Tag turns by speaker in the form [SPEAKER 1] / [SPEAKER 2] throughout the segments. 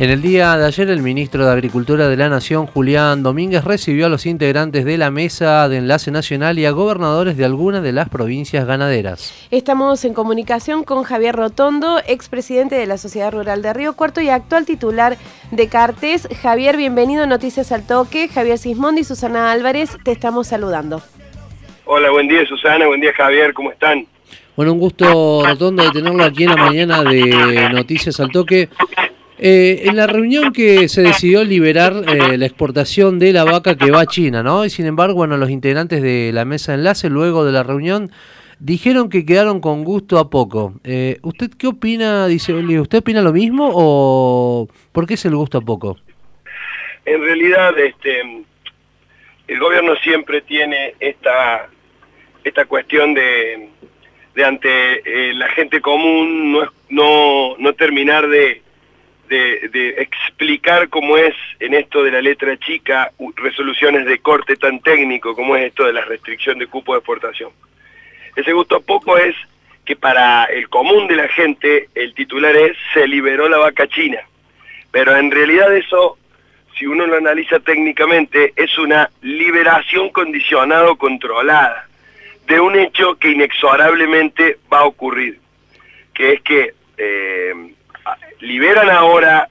[SPEAKER 1] En el día de ayer, el ministro de Agricultura de la Nación, Julián Domínguez, recibió a los integrantes de la Mesa de Enlace Nacional y a gobernadores de algunas de las provincias ganaderas.
[SPEAKER 2] Estamos en comunicación con Javier Rotondo, expresidente de la Sociedad Rural de Río Cuarto y actual titular de Cartes. Javier, bienvenido a Noticias al Toque. Javier Sismondi y Susana Álvarez, te estamos saludando.
[SPEAKER 3] Hola, buen día Susana, buen día Javier, ¿cómo están?
[SPEAKER 1] Bueno, un gusto rotondo de tenerlo aquí en la mañana de Noticias al Toque. Eh, en la reunión que se decidió liberar eh, la exportación de la vaca que va a China, ¿no? Y sin embargo, bueno, los integrantes de la mesa de enlace, luego de la reunión, dijeron que quedaron con gusto a poco. Eh, ¿Usted qué opina? Dice, ¿usted opina lo mismo o por qué es el gusto a poco?
[SPEAKER 3] En realidad, este, el gobierno siempre tiene esta, esta cuestión de, de ante la gente común no, no, no terminar de de, explicar cómo es en esto de la letra chica resoluciones de corte tan técnico como es esto de la restricción de cupo de exportación. Ese gusto poco es que para el común de la gente el titular es se liberó la vaca china, pero en realidad eso, si uno lo analiza técnicamente, es una liberación condicionada o controlada de un hecho que inexorablemente va a ocurrir, que es que eh, liberan ahora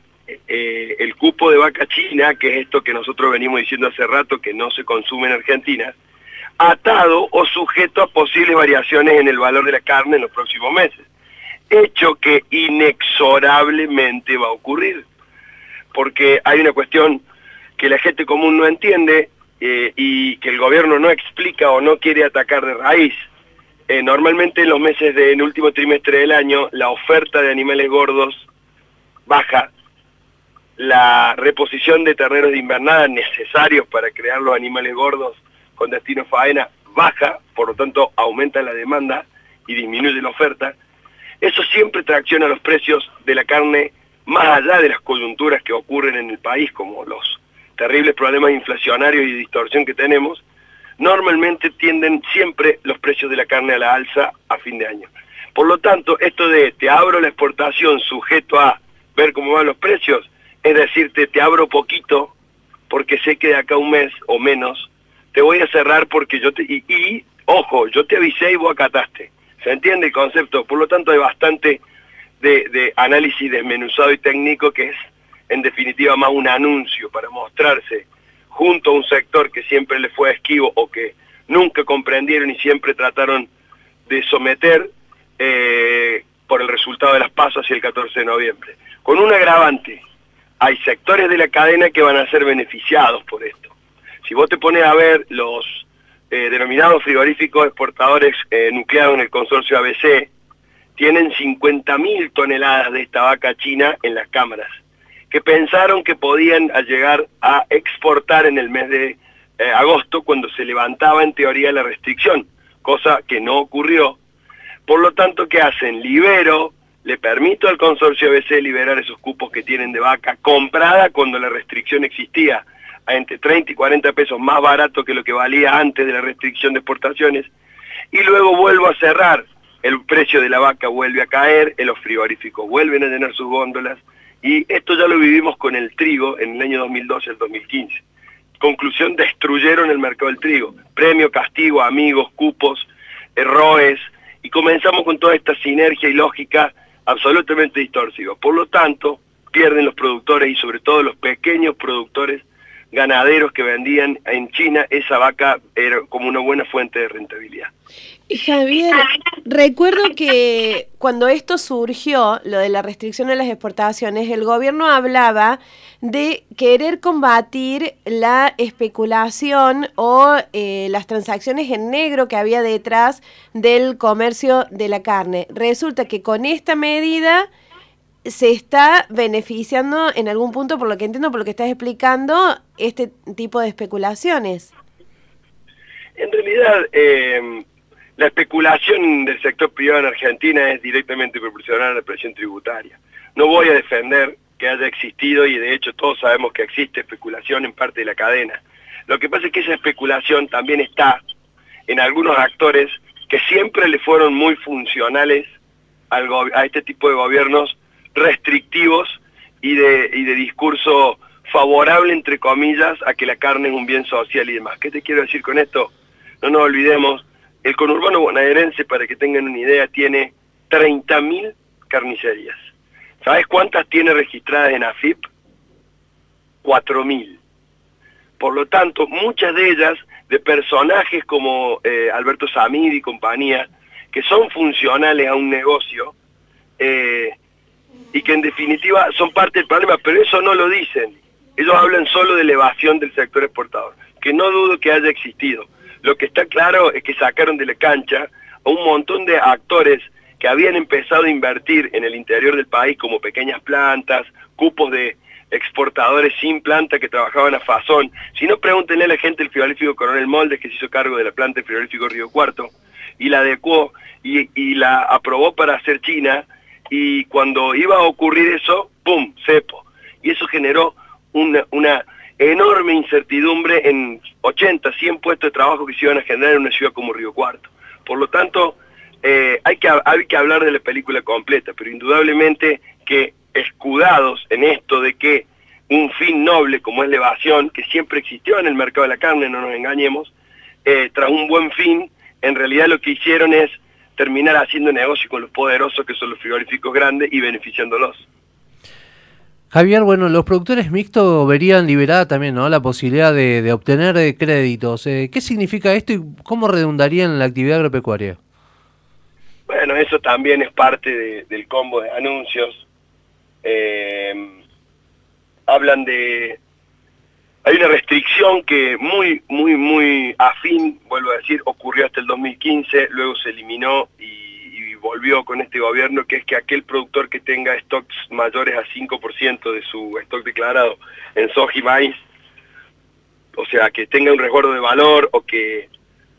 [SPEAKER 3] eh, el cupo de vaca china, que es esto que nosotros venimos diciendo hace rato que no se consume en Argentina, atado o sujeto a posibles variaciones en el valor de la carne en los próximos meses. Hecho que inexorablemente va a ocurrir. Porque hay una cuestión que la gente común no entiende eh, y que el gobierno no explica o no quiere atacar de raíz. Eh, normalmente en los meses del último trimestre del año, la oferta de animales gordos baja, la reposición de terneros de invernada necesarios para crear los animales gordos con destino faena baja, por lo tanto aumenta la demanda y disminuye la oferta, eso siempre tracciona los precios de la carne más allá de las coyunturas que ocurren en el país, como los terribles problemas inflacionarios y distorsión que tenemos, normalmente tienden siempre los precios de la carne a la alza a fin de año. Por lo tanto, esto de te abro la exportación sujeto a ver cómo van los precios, es decirte, te abro poquito porque sé que de acá un mes o menos te voy a cerrar porque yo te... Y, ojo, yo te avisé y vos acataste. ¿Se entiende el concepto? Por lo tanto hay bastante de, de análisis desmenuzado y técnico que es en definitiva más un anuncio para mostrarse junto a un sector que siempre le fue esquivo o que nunca comprendieron y siempre trataron de someter eh, por el resultado de las pasos hacia el 14 de noviembre con un agravante. Hay sectores de la cadena que van a ser beneficiados por esto. Si vos te pones a ver los eh, denominados frigoríficos exportadores eh, nucleados en el consorcio ABC, tienen 50.000 toneladas de esta vaca china en las cámaras, que pensaron que podían llegar a exportar en el mes de eh, agosto cuando se levantaba en teoría la restricción, cosa que no ocurrió. Por lo tanto, ¿qué hacen? Libero le permito al consorcio ABC liberar esos cupos que tienen de vaca comprada cuando la restricción existía a entre 30 y 40 pesos más barato que lo que valía antes de la restricción de exportaciones y luego vuelvo a cerrar el precio de la vaca vuelve a caer, los frigoríficos vuelven a tener sus góndolas y esto ya lo vivimos con el trigo en el año 2012 al 2015. Conclusión, destruyeron el mercado del trigo. Premio, castigo, amigos, cupos, errores y comenzamos con toda esta sinergia y lógica absolutamente distorsivo. Por lo tanto, pierden los productores y sobre todo los pequeños productores ganaderos que vendían en China esa vaca era como una buena fuente de rentabilidad.
[SPEAKER 2] Javier, recuerdo que cuando esto surgió, lo de la restricción de las exportaciones, el gobierno hablaba de querer combatir la especulación o eh, las transacciones en negro que había detrás del comercio de la carne. Resulta que con esta medida se está beneficiando en algún punto, por lo que entiendo, por lo que estás explicando, este tipo de especulaciones.
[SPEAKER 3] En realidad, eh, la especulación del sector privado en Argentina es directamente proporcional a la presión tributaria. No voy a defender que haya existido y de hecho todos sabemos que existe especulación en parte de la cadena. Lo que pasa es que esa especulación también está en algunos actores que siempre le fueron muy funcionales al a este tipo de gobiernos restrictivos y de, y de discurso favorable, entre comillas, a que la carne es un bien social y demás. ¿Qué te quiero decir con esto? No nos olvidemos, el conurbano bonaerense, para que tengan una idea, tiene 30.000 carnicerías. ¿Sabes cuántas tiene registradas en AFIP? 4.000. Por lo tanto, muchas de ellas de personajes como eh, Alberto Samid y compañía, que son funcionales a un negocio eh, y que en definitiva son parte del problema, pero eso no lo dicen. Ellos hablan solo de elevación del sector exportador, que no dudo que haya existido. Lo que está claro es que sacaron de la cancha a un montón de actores que habían empezado a invertir en el interior del país como pequeñas plantas, cupos de exportadores sin planta que trabajaban a Fazón. Si no, pregúntenle a la gente del frigorífico Coronel Moldes que se hizo cargo de la planta del frigorífico Río Cuarto y la adecuó y la aprobó para hacer China y cuando iba a ocurrir eso, ¡pum!, cepo. Y eso generó una, enorme incertidumbre en 80, 100 puestos de trabajo que se iban a generar en una ciudad como Río Cuarto. Por lo tanto, eh, hay, que, hay que hablar de la película completa, pero indudablemente que escudados en esto de que un fin noble como es la evasión, que siempre existió en el mercado de la carne, no nos engañemos, eh, tras un buen fin, en realidad lo que hicieron es terminar haciendo negocio con los poderosos que son los frigoríficos grandes y beneficiándolos.
[SPEAKER 1] Javier, bueno, los productores mixtos verían liberada también ¿no? la posibilidad de, obtener eh, créditos. Eh, ¿Qué significa esto y cómo redundaría en la actividad agropecuaria?
[SPEAKER 3] Bueno, eso también es parte del combo de anuncios. Eh, hablan de... Hay una restricción que muy, muy, muy afín, vuelvo a decir, ocurrió hasta el 2015, luego se eliminó y volvió con este gobierno, que es que aquel productor que tenga stocks mayores a 5% de su stock declarado en soja y maíz, o sea, que tenga un resguardo de valor o que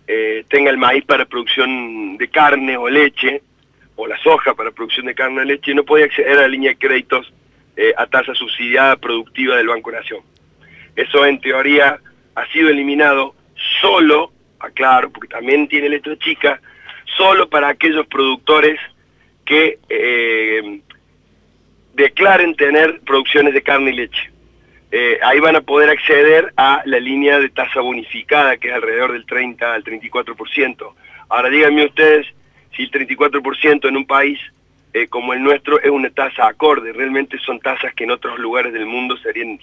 [SPEAKER 3] eh, tenga el maíz para producción de carne o leche, o la soja para producción de carne o leche, no puede acceder a la línea de créditos eh, a tasa subsidiada productiva del Banco Nación. Eso en teoría ha sido eliminado solo, aclaro, porque también tiene letra chica, solo para aquellos productores que eh, declaren tener producciones de carne y leche. Eh, ahí van a poder acceder a la línea de tasa bonificada, que es alrededor del 30 al 34%. Ahora díganme ustedes si el 34% en un país eh, como el nuestro es una tasa acorde, realmente son tasas que en otros lugares del mundo serían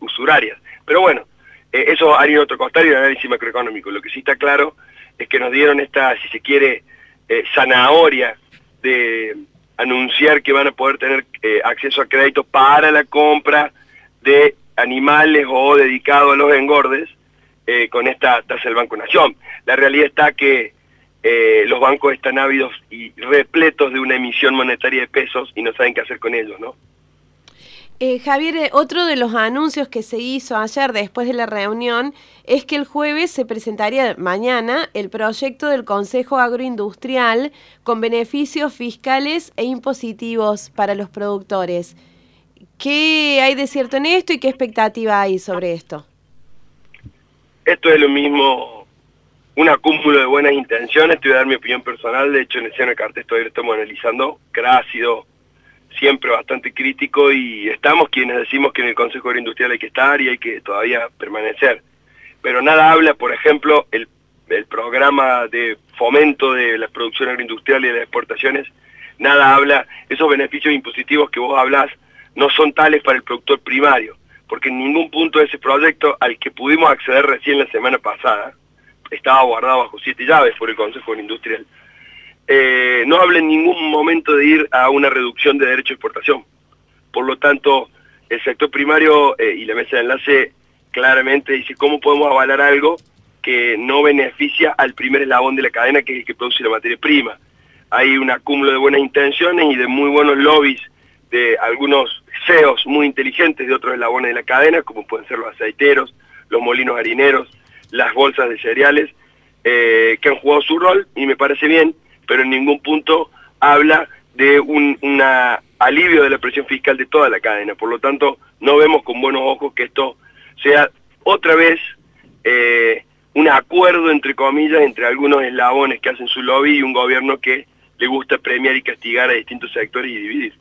[SPEAKER 3] usurarias. Pero bueno, eso haría otro costado y análisis macroeconómico. Lo que sí está claro es que nos dieron esta, si se quiere, eh, zanahoria de anunciar que van a poder tener eh, acceso a crédito para la compra de animales o dedicado a los engordes eh, con esta tasa del Banco Nación. La realidad está que los bancos están ávidos y repletos de una emisión monetaria de pesos y no saben qué hacer con ellos, ¿no?
[SPEAKER 2] Eh, Javier, eh, otro de los anuncios que se hizo ayer después de la reunión es que el jueves se presentaría mañana el proyecto del Consejo Agroindustrial con beneficios fiscales e impositivos para los productores. ¿Qué hay de cierto en esto y qué expectativa hay sobre esto?
[SPEAKER 3] Esto es lo mismo, un acúmulo de buenas intenciones, te voy a dar mi opinión personal, de hecho en el seno de Cartes todavía lo estamos analizando, sido siempre bastante crítico y estamos quienes decimos que en el Consejo Agroindustrial hay que estar y hay que todavía permanecer. Pero nada habla, por ejemplo, el, el programa de fomento de la producción agroindustrial y de las exportaciones, nada habla, esos beneficios impositivos que vos hablas no son tales para el productor primario, porque en ningún punto de ese proyecto al que pudimos acceder recién la semana pasada, estaba guardado bajo siete llaves por el Consejo Agroindustrial, eh, no habla en ningún momento de ir a una reducción de derecho de exportación. Por lo tanto, el sector primario eh, y la mesa de enlace claramente dice cómo podemos avalar algo que no beneficia al primer eslabón de la cadena, que es el que produce la materia prima. Hay un acúmulo de buenas intenciones y de muy buenos lobbies de algunos CEOs muy inteligentes de otros eslabones de la cadena, como pueden ser los aceiteros, los molinos harineros, las bolsas de cereales, eh, que han jugado su rol y me parece bien, pero en ningún punto habla de un alivio de la presión fiscal de toda la cadena. Por lo tanto, no vemos con buenos ojos que esto sea otra vez eh, un acuerdo, entre comillas, entre algunos eslabones que hacen su lobby y un gobierno que le gusta premiar y castigar a distintos sectores y dividir.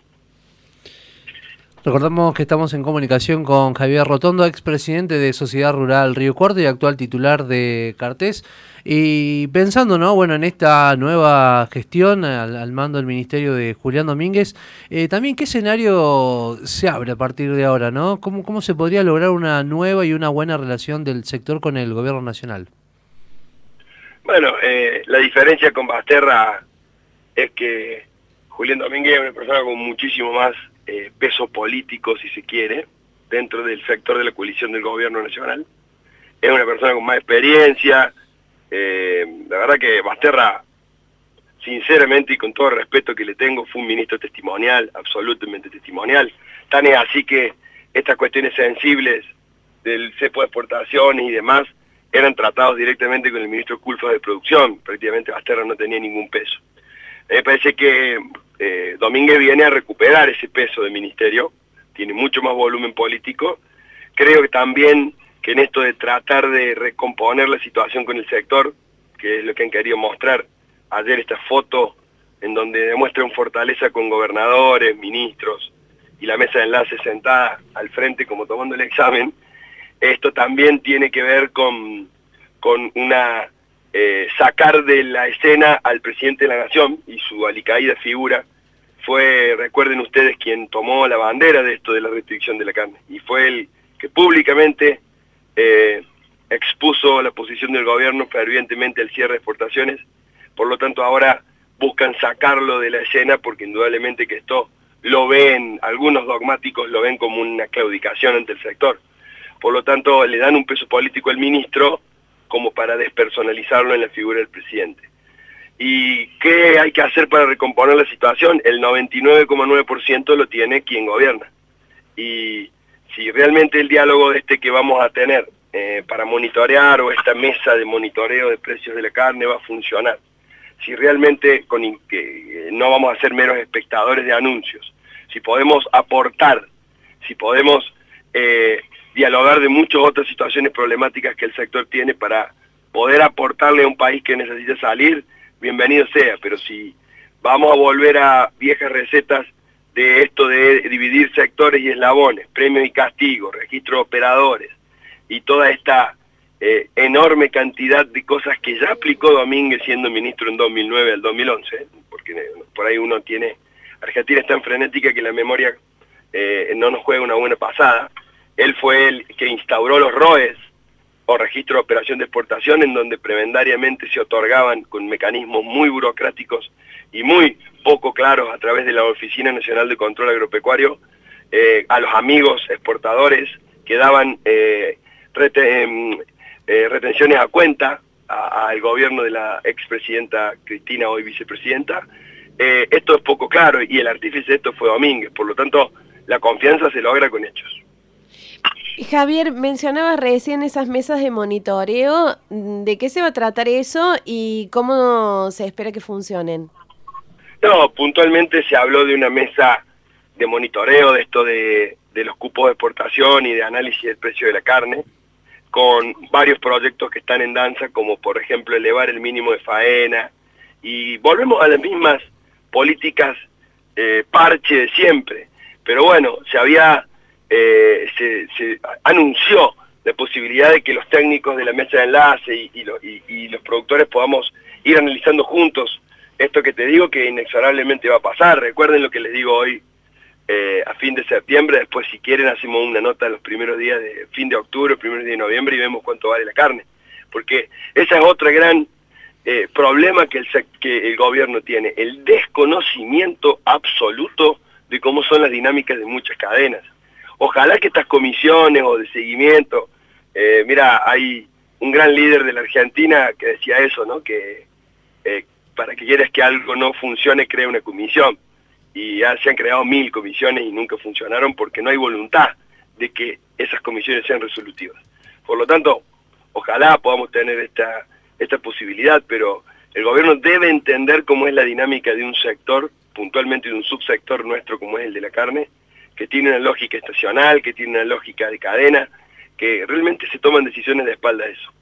[SPEAKER 1] Recordamos que estamos en comunicación con Javier Rotondo, expresidente de Sociedad Rural Río Cuarto y actual titular de Cartés. Y pensando, ¿no? Bueno, en esta nueva gestión al, mando del ministerio de Julián Domínguez, eh, también qué escenario se abre a partir de ahora, ¿no? ¿Cómo, ¿Cómo se podría lograr una nueva y una buena relación del sector con el gobierno nacional?
[SPEAKER 3] Bueno, eh, la diferencia con Basterra es que Julián Domínguez es una persona con muchísimo más eh, peso político, si se quiere, dentro del sector de la coalición del gobierno nacional. Es una persona con más experiencia. Eh, la verdad que Basterra, sinceramente y con todo el respeto que le tengo, fue un ministro testimonial, absolutamente testimonial. Tan es así que estas cuestiones sensibles del cepo de exportaciones y demás eran tratados directamente con el ministro Culfa de Producción. Prácticamente Basterra no tenía ningún peso. Me parece que eh, Domínguez viene a recuperar ese peso de ministerio, tiene mucho más volumen político. Creo que también que en esto de tratar de recomponer la situación con el sector, que es lo que han querido mostrar ayer esta foto en donde demuestran fortaleza con gobernadores, ministros y la mesa de enlace sentada al frente como tomando el examen, esto también tiene que ver con, con una eh, sacar de la escena al presidente de la Nación y su alicaída figura fue, recuerden ustedes, quien tomó la bandera de esto de la restricción de la carne y fue el que públicamente eh, expuso la posición del gobierno fervientemente al cierre de exportaciones, por lo tanto ahora buscan sacarlo de la escena porque indudablemente que esto lo ven, algunos dogmáticos lo ven como una claudicación ante el sector. Por lo tanto, le dan un peso político al ministro como para despersonalizarlo en la figura del presidente. ¿Y qué hay que hacer para recomponer la situación? El 99,9% lo tiene quien gobierna. Y si realmente el diálogo este que vamos a tener eh, para monitorear o esta mesa de monitoreo de precios de la carne va a funcionar, si realmente con, que no vamos a ser meros espectadores de anuncios, si podemos aportar, si podemos eh, dialogar de muchas otras situaciones problemáticas que el sector tiene para poder aportarle a un país que necesita salir, bienvenido sea, pero si vamos a volver a viejas recetas de esto de dividir sectores y eslabones, premios y castigos, registro de operadores y toda esta eh, enorme cantidad de cosas que ya aplicó Domínguez siendo ministro en 2009 al 2011, porque por ahí uno tiene, Argentina es tan frenética que la memoria eh, no nos juega una buena pasada, él fue el que instauró los ROES, o registro de operación de exportación, en donde prebendariamente se otorgaban con mecanismos muy burocráticos y muy poco claros a través de la Oficina Nacional de Control Agropecuario eh, a los amigos exportadores que daban eh, em, eh, retenciones a cuenta al gobierno de la expresidenta Cristina, hoy vicepresidenta. esto es poco claro y el artífice de esto fue Domínguez, por lo tanto la confianza se logra con hechos.
[SPEAKER 2] Javier, mencionabas recién esas mesas de monitoreo. ¿De qué se va a tratar eso y cómo se espera que funcionen?
[SPEAKER 3] No, puntualmente se habló de una mesa de monitoreo de esto de, los cupos de exportación y de análisis del precio de la carne, con varios proyectos que están en danza, como por ejemplo elevar el mínimo de faena, y volvemos a las mismas políticas eh, parche de siempre. Pero bueno, se había eh, se, anunció la posibilidad de que los técnicos de la mesa de enlace y, los productores podamos ir analizando juntos esto que te digo que inexorablemente va a pasar. Recuerden lo que les digo hoy eh, a fin de septiembre, después si quieren hacemos una nota los primeros días de fin de octubre, primeros días de noviembre y vemos cuánto vale la carne. Porque ese es otro gran eh, problema que el, que el gobierno tiene, el desconocimiento absoluto de cómo son las dinámicas de muchas cadenas. Ojalá que estas comisiones o de seguimiento, eh, mira, hay un gran líder de la Argentina que decía eso, ¿no? Que eh, para que quieras que algo no funcione, crea una comisión. Y ya se han creado mil comisiones y nunca funcionaron porque no hay voluntad de que esas comisiones sean resolutivas. Por lo tanto, ojalá podamos tener esta, esta posibilidad, pero el gobierno debe entender cómo es la dinámica de un sector, puntualmente de un subsector nuestro como es el de la carne, que tiene una lógica estacional, que tiene una lógica de cadena, que realmente se toman decisiones de espalda de eso.